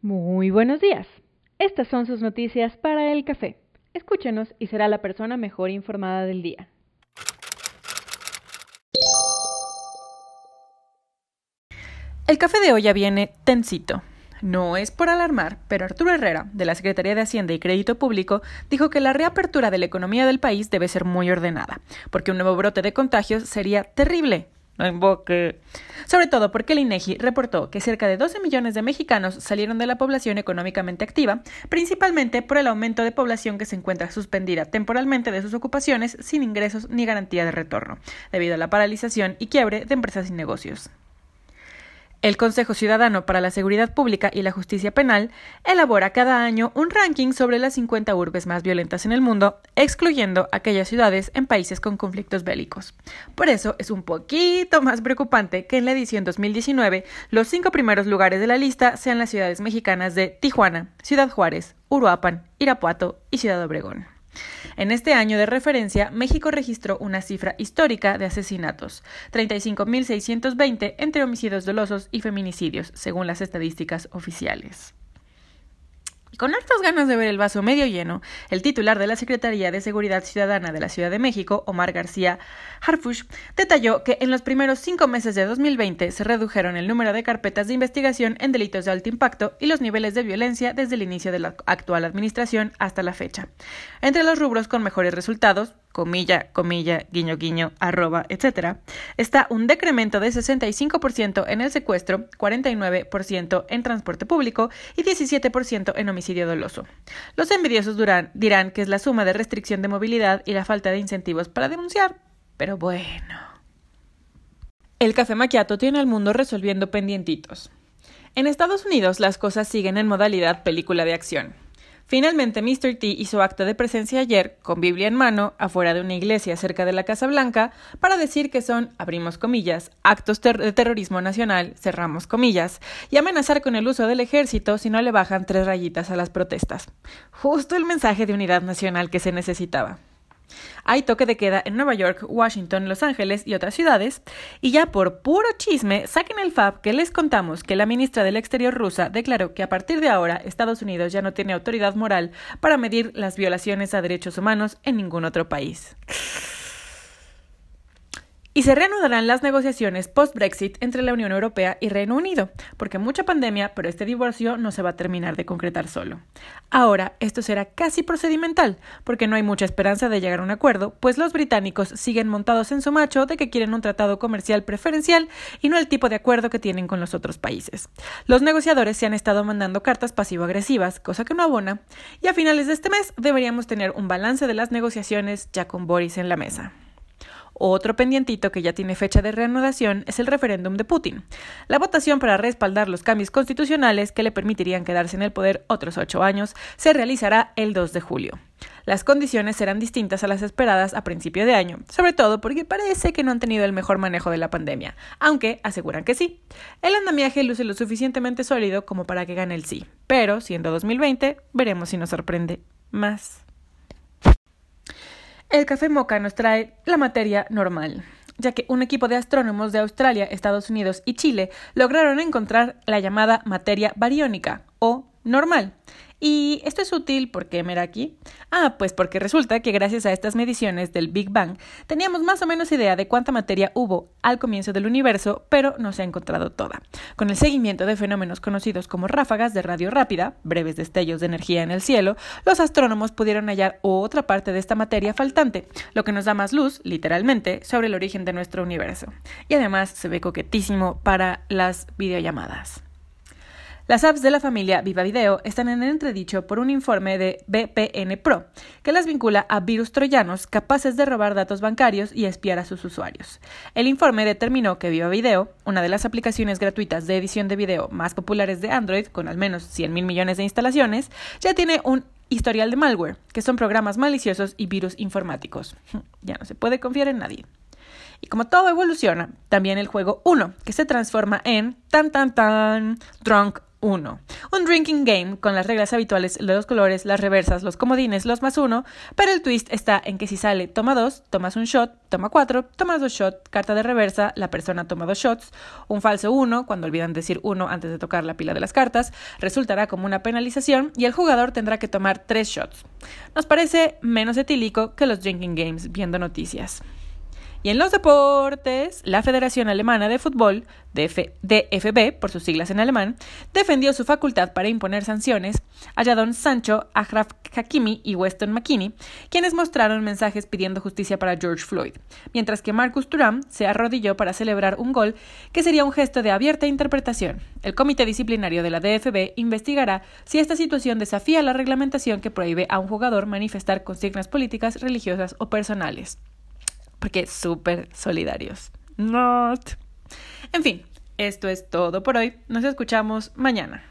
Muy buenos días. Estas son sus noticias para el café. Escúchenos y será la persona mejor informada del día. El café de hoy ya viene tensito. No es por alarmar, pero Arturo Herrera, de la Secretaría de Hacienda y Crédito Público, dijo que la reapertura de la economía del país debe ser muy ordenada, porque un nuevo brote de contagios sería terrible. No invoque. Sobre todo porque el INEGI reportó que cerca de 12 millones de mexicanos salieron de la población económicamente activa, principalmente por el aumento de población que se encuentra suspendida temporalmente de sus ocupaciones sin ingresos ni garantía de retorno, debido a la paralización y quiebre de empresas y negocios. El Consejo Ciudadano para la Seguridad Pública y la Justicia Penal elabora cada año un ranking sobre las 50 urbes más violentas en el mundo, excluyendo aquellas ciudades en países con conflictos bélicos. Por eso es un poquito más preocupante que en la edición 2019 los cinco primeros lugares de la lista sean las ciudades mexicanas de Tijuana, Ciudad Juárez, Uruapan, Irapuato y Ciudad Obregón. En este año de referencia, México registró una cifra histórica de asesinatos, 35.620 entre homicidios dolosos y feminicidios, según las estadísticas oficiales. Con hartas ganas de ver el vaso medio lleno, el titular de la Secretaría de Seguridad Ciudadana de la Ciudad de México, Omar García Harfush, detalló que en los primeros cinco meses de 2020 se redujeron el número de carpetas de investigación en delitos de alto impacto y los niveles de violencia desde el inicio de la actual administración hasta la fecha. Entre los rubros con mejores resultados, comilla, comilla, guiño, guiño, arroba, etc., está un decremento de 65% en el secuestro, 49% en transporte público y 17% en homicidio doloso. Los envidiosos dirán que es la suma de restricción de movilidad y la falta de incentivos para denunciar, pero bueno. El café maquiato tiene al mundo resolviendo pendientitos. En Estados Unidos las cosas siguen en modalidad película de acción. Finalmente, Mr. T hizo acto de presencia ayer, con Biblia en mano, afuera de una iglesia cerca de la Casa Blanca, para decir que son, abrimos comillas, actos de terrorismo nacional, cerramos comillas, y amenazar con el uso del ejército si no le bajan tres rayitas a las protestas. Justo el mensaje de unidad nacional que se necesitaba. Hay toque de queda en Nueva York, Washington, Los Ángeles y otras ciudades. Y ya por puro chisme, saquen el FAB que les contamos que la ministra del Exterior rusa declaró que a partir de ahora Estados Unidos ya no tiene autoridad moral para medir las violaciones a derechos humanos en ningún otro país. Y se reanudarán las negociaciones post-Brexit entre la Unión Europea y Reino Unido, porque mucha pandemia, pero este divorcio no se va a terminar de concretar solo. Ahora, esto será casi procedimental, porque no hay mucha esperanza de llegar a un acuerdo, pues los británicos siguen montados en su macho de que quieren un tratado comercial preferencial y no el tipo de acuerdo que tienen con los otros países. Los negociadores se han estado mandando cartas pasivo-agresivas, cosa que no abona, y a finales de este mes deberíamos tener un balance de las negociaciones ya con Boris en la mesa. Otro pendientito que ya tiene fecha de reanudación es el referéndum de Putin, la votación para respaldar los cambios constitucionales que le permitirían quedarse en el poder otros ocho años se realizará el 2 de julio. Las condiciones serán distintas a las esperadas a principio de año, sobre todo porque parece que no han tenido el mejor manejo de la pandemia, aunque aseguran que sí. El andamiaje luce lo suficientemente sólido como para que gane el sí, pero siendo 2020, veremos si nos sorprende más. El café moca nos trae la materia normal, ya que un equipo de astrónomos de Australia, Estados Unidos y Chile lograron encontrar la llamada materia bariónica o normal, ¿Y esto es útil porque qué, aquí? Ah, pues porque resulta que gracias a estas mediciones del Big Bang teníamos más o menos idea de cuánta materia hubo al comienzo del universo, pero no se ha encontrado toda. Con el seguimiento de fenómenos conocidos como ráfagas de radio rápida, breves destellos de energía en el cielo, los astrónomos pudieron hallar otra parte de esta materia faltante, lo que nos da más luz, literalmente, sobre el origen de nuestro universo. Y además se ve coquetísimo para las videollamadas. Las apps de la familia Viva Video están en entredicho por un informe de BPN Pro, que las vincula a virus troyanos capaces de robar datos bancarios y espiar a sus usuarios. El informe determinó que Viva Video, una de las aplicaciones gratuitas de edición de video más populares de Android, con al menos 100 mil millones de instalaciones, ya tiene un historial de malware, que son programas maliciosos y virus informáticos. Ya no se puede confiar en nadie. Y como todo evoluciona, también el juego 1, que se transforma en tan tan tan Drunk 1. Un drinking game con las reglas habituales, los colores, las reversas, los comodines, los más uno, pero el twist está en que si sale toma 2, tomas un shot, toma 4, tomas dos shots, carta de reversa, la persona toma dos shots, un falso 1, cuando olvidan decir 1 antes de tocar la pila de las cartas, resultará como una penalización y el jugador tendrá que tomar 3 shots. Nos parece menos etílico que los drinking games viendo noticias. Y en los deportes, la Federación Alemana de Fútbol, DFB por sus siglas en alemán, defendió su facultad para imponer sanciones a Jadon Sancho, Achraf Hakimi y Weston McKinney, quienes mostraron mensajes pidiendo justicia para George Floyd, mientras que Marcus Thuram se arrodilló para celebrar un gol que sería un gesto de abierta interpretación. El comité disciplinario de la DFB investigará si esta situación desafía la reglamentación que prohíbe a un jugador manifestar consignas políticas, religiosas o personales porque súper solidarios. Not. En fin, esto es todo por hoy. Nos escuchamos mañana.